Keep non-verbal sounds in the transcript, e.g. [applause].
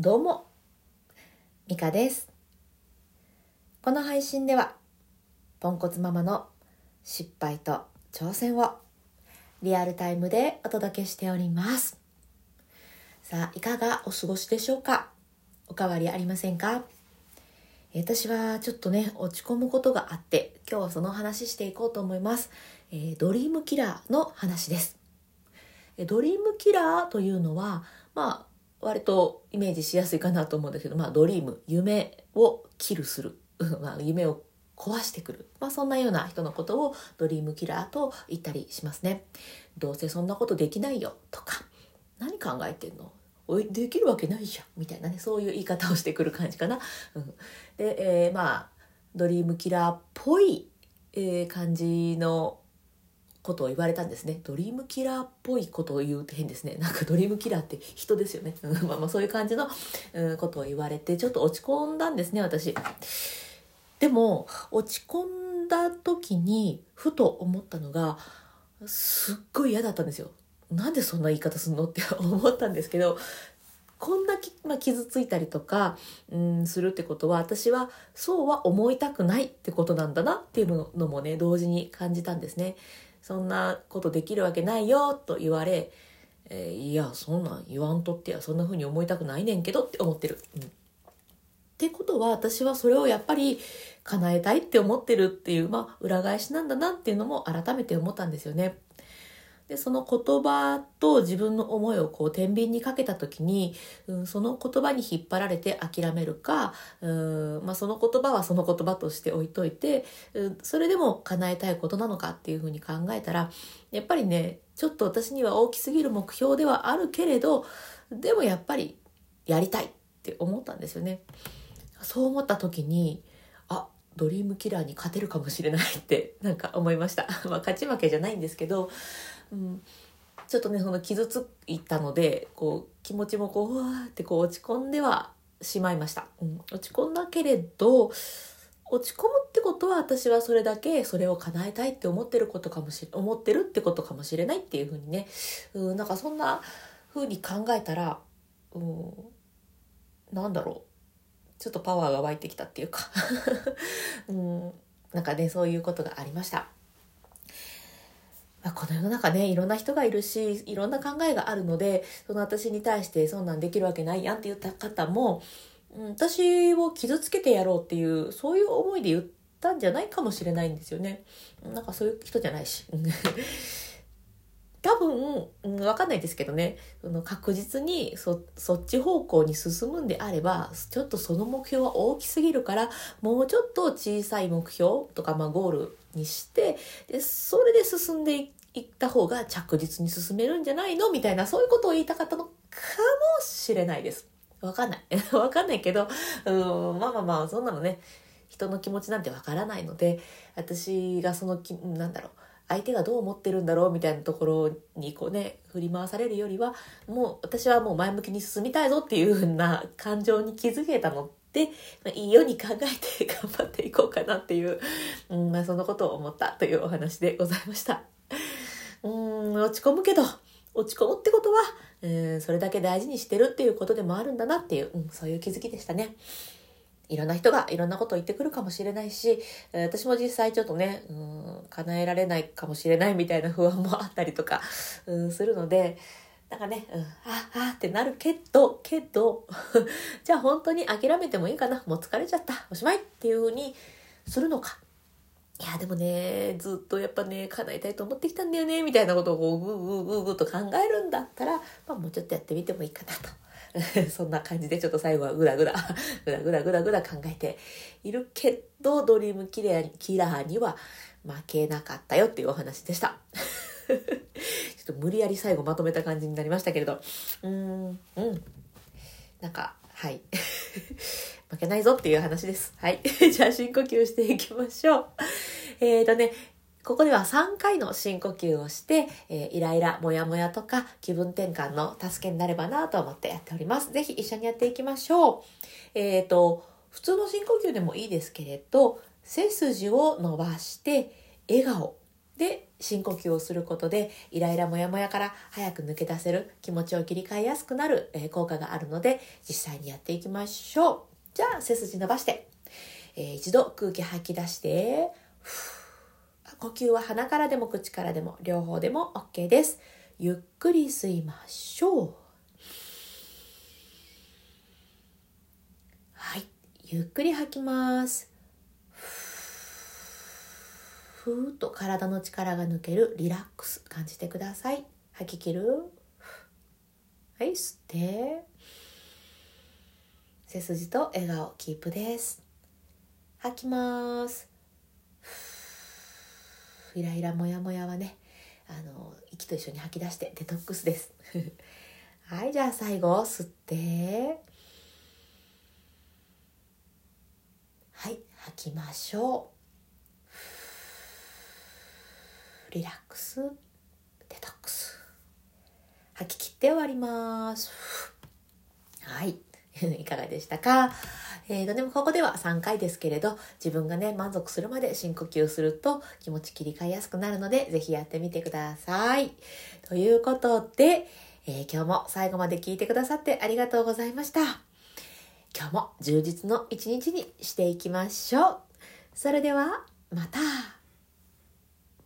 どうも、ミカです。この配信では、ポンコツママの失敗と挑戦をリアルタイムでお届けしております。さあ、いかがお過ごしでしょうか？おかわりありませんか？私はちょっとね、落ち込むことがあって、今日はその話していこうと思います。えドリームキラーの話です。ドリームキラーというのは、まあ、割とイメージしやすいかなと思うんだけど、まあ、ドリーム、夢をキルする。う [laughs] んまあ、夢を壊してくる。まあ、そんなような人のことをドリームキラーと言ったりしますね。どうせそんなことできないよとか、何考えてんの？おいできるわけないじゃんみたいなね、そういう言い方をしてくる感じかな。うん、で、えーまあ、ドリームキラーっぽい、えー感じのことを言われたんですね。ドリームキラーっぽいことを言うって変ですね。なんかドリームキラーって人ですよね。うんまあまあそういう感じの、ことを言われてちょっと落ち込んだんですね私。でも落ち込んだ時にふと思ったのがすっごい嫌だったんですよ。なんでそんな言い方するのって思ったんですけどこんなき、まあ、傷ついたりとか、うん、するってことは私はそうは思いたくないってことなんだなっていうのもね同時に感じたんですね。そんなことできるわけないよと言われ、えーいやそんなん言わんとってやそんな風に思いたくないねんけどって思ってる。うんってことは私はそれをやっぱり叶えたいって思ってるっていう、まあ、裏返しなんだなっていうのも改めて思ったんですよね。でその言葉と自分の思いをこう天秤にかけた時に、うん、その言葉に引っ張られて諦めるか、うんまあ、その言葉はその言葉として置いといて、うん、それでも叶えたいことなのかっていうふうに考えたらやっぱりねちょっと私には大きすぎる目標ではあるけれどでもやっぱりやりたいって思ったんですよね。そう思った時にあドリームキラーに勝てるかもしれないってなんか思いました。[laughs] まあ勝ち負けじゃないんですけど、うん、ちょっとねその傷ついたのでこう気持ちもこううわってこう落ち込んではしまいました、うん、落ち込んだけれど落ち込むってことは私はそれだけそれを叶えたいって思ってることかもしれ思ってるってことかもしれないっていうふうにね、うん、なんかそんなふうに考えたら、うん、なんだろう。ちょっとパワーが湧いてきたっていうか、[laughs] うん、なんかねそういうことがありました。この世の中ねいろんな人がいるしいろんな考えがあるのでその私に対してそんなんできるわけないやんって言った方も、うん、私を傷つけてやろうっていうそういう思いで言ったんじゃないかもしれないんですよね。なんかそういう人じゃないし。[laughs] 多分、うん、分かんないですけどねその確実にそそっち方向に進むんであればちょっとその目標は大きすぎるからもうちょっと小さい目標とか、まあ、ゴールにしてでそれで進んでい行った方が着実に進めるんじゃないの？みたいなそういうことを言いたかったのかもしれないです。わかんない。[laughs] わかんないけど、うん、まあまあまあ、そんなのね、人の気持ちなんてわからないので、私がそのき、なんだろう、相手がどう思ってるんだろうみたいなところにこうね、振り回されるよりは、もう私はもう前向きに進みたいぞっていうふうな感情に気づけたので、まあ、いいように考えて頑張っていこうかなっていう、うん、まあそのことを思ったというお話でございました。うん、落ち込むけど、落ち込むってことは、うん、それだけ大事にしてるっていうことでもあるんだなっていう、うん、そういう気づきでしたね。いろんな人がいろんなことを言ってくるかもしれないし、私も実際ちょっとね、うん、叶えられないかもしれないみたいな不安もあったりとか、うん、するので、なんかね、うん、あ、あってなるけど、けど、[laughs] じゃあ本当に諦めてもいいかな、もう疲れちゃった、おしまいっていう風にするのか。いや、でもね、ずっとやっぱね、叶えたいと思ってきたんだよね、みたいなことをこう、ぐーぐーぐーぐーと考えるんだったら、まあもうちょっとやってみてもいいかなと。[laughs] そんな感じでちょっと最後はぐだ [laughs] ぐだ、ぐだぐだぐだぐだ考えているけど、ドリームキラーキラーには負けなかったよっていうお話でした。[laughs] ちょっと無理やり最後まとめた感じになりましたけれど、うん、うん。なんか、はい。負けないぞっていう話です。はい。じゃあ深呼吸していきましょう。えーとね、ここでは3回の深呼吸をして、えーイライラ、モヤモヤとか気分転換の助けになればなと思ってやっております。ぜひ一緒にやっていきましょう。えーと、普通の深呼吸でもいいですけれど、背筋を伸ばして笑顔で深呼吸をすることでイライラモヤモヤから早く抜け出せる気持ちを切り替えやすくなる、え効果があるので実際にやっていきましょうじゃあ背筋伸ばして、えー、一度空気吐き出して呼吸は鼻からでも口からでも両方でも OK です。ゆっくり吸いましょう。はい。ゆっくり吐きます。ふーっと体の力が抜けるリラックス感じてください。吐き切る。はい吸って。背筋と笑顔キープです。吐きます。イライラモヤモヤはねあの息と一緒に吐き出してデトックスです。[laughs] はいじゃあ最後吸って。はい吐きましょう。リラックスデトックス。吐き切って終わります。[laughs] いかがでしたか？えーと、でもここでは3回ですけれど、自分がね、満足するまで深呼吸すると気持ち切り替えやすくなるので、ぜひやってみてください。ということで、えー、今日も最後まで聞いてくださってありがとうございました。今日も充実の一日にしていきましょう。それでは、また。